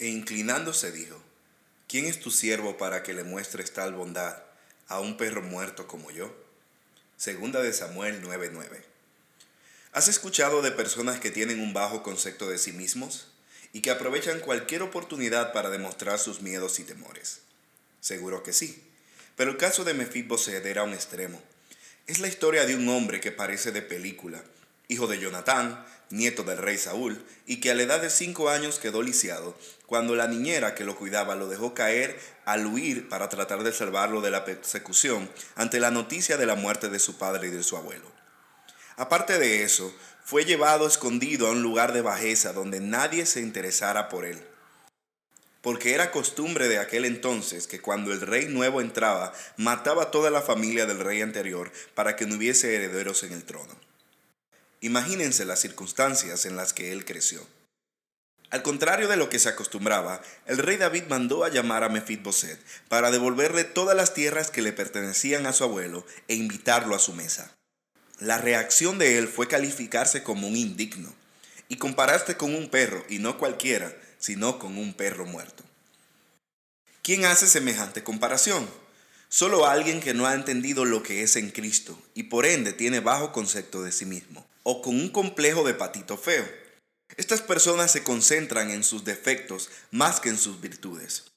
E inclinándose dijo, ¿quién es tu siervo para que le muestres tal bondad a un perro muerto como yo? Segunda de Samuel 9:9. ¿Has escuchado de personas que tienen un bajo concepto de sí mismos y que aprovechan cualquier oportunidad para demostrar sus miedos y temores? Seguro que sí. Pero el caso de Mefiboset era un extremo. Es la historia de un hombre que parece de película, hijo de Jonatán, nieto del rey Saúl, y que a la edad de cinco años quedó lisiado cuando la niñera que lo cuidaba lo dejó caer al huir para tratar de salvarlo de la persecución ante la noticia de la muerte de su padre y de su abuelo. Aparte de eso, fue llevado escondido a un lugar de bajeza donde nadie se interesara por él. Porque era costumbre de aquel entonces que cuando el rey nuevo entraba, mataba a toda la familia del rey anterior para que no hubiese herederos en el trono. Imagínense las circunstancias en las que él creció. Al contrario de lo que se acostumbraba, el rey David mandó a llamar a Mefitboset para devolverle todas las tierras que le pertenecían a su abuelo e invitarlo a su mesa. La reacción de él fue calificarse como un indigno y compararse con un perro, y no cualquiera, sino con un perro muerto. ¿Quién hace semejante comparación? Solo alguien que no ha entendido lo que es en Cristo y por ende tiene bajo concepto de sí mismo, o con un complejo de patito feo. Estas personas se concentran en sus defectos más que en sus virtudes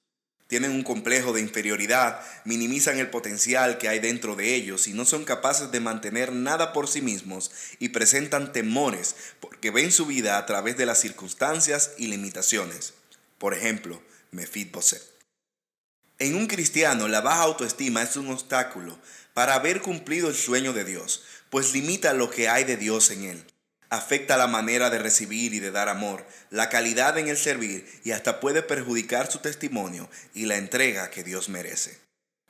tienen un complejo de inferioridad, minimizan el potencial que hay dentro de ellos y no son capaces de mantener nada por sí mismos y presentan temores porque ven su vida a través de las circunstancias y limitaciones. Por ejemplo, Mefitboset. En un cristiano, la baja autoestima es un obstáculo para haber cumplido el sueño de Dios, pues limita lo que hay de Dios en él afecta la manera de recibir y de dar amor, la calidad en el servir y hasta puede perjudicar su testimonio y la entrega que Dios merece.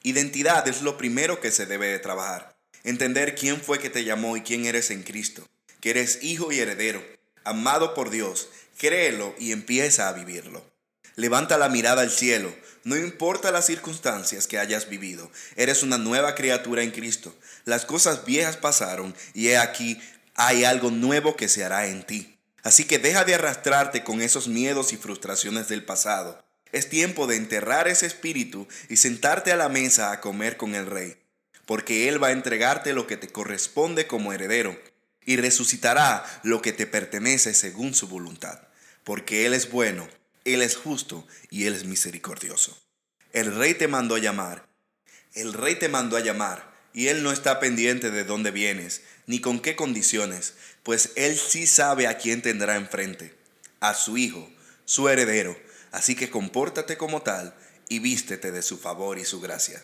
Identidad es lo primero que se debe de trabajar. Entender quién fue que te llamó y quién eres en Cristo, que eres hijo y heredero, amado por Dios, créelo y empieza a vivirlo. Levanta la mirada al cielo, no importa las circunstancias que hayas vivido, eres una nueva criatura en Cristo. Las cosas viejas pasaron y he aquí hay algo nuevo que se hará en ti. Así que deja de arrastrarte con esos miedos y frustraciones del pasado. Es tiempo de enterrar ese espíritu y sentarte a la mesa a comer con el rey, porque Él va a entregarte lo que te corresponde como heredero y resucitará lo que te pertenece según su voluntad, porque Él es bueno, Él es justo y Él es misericordioso. El rey te mandó a llamar, el rey te mandó a llamar y Él no está pendiente de dónde vienes, ni con qué condiciones, pues Él sí sabe a quién tendrá enfrente, a su Hijo, su heredero, así que compórtate como tal y vístete de su favor y su gracia.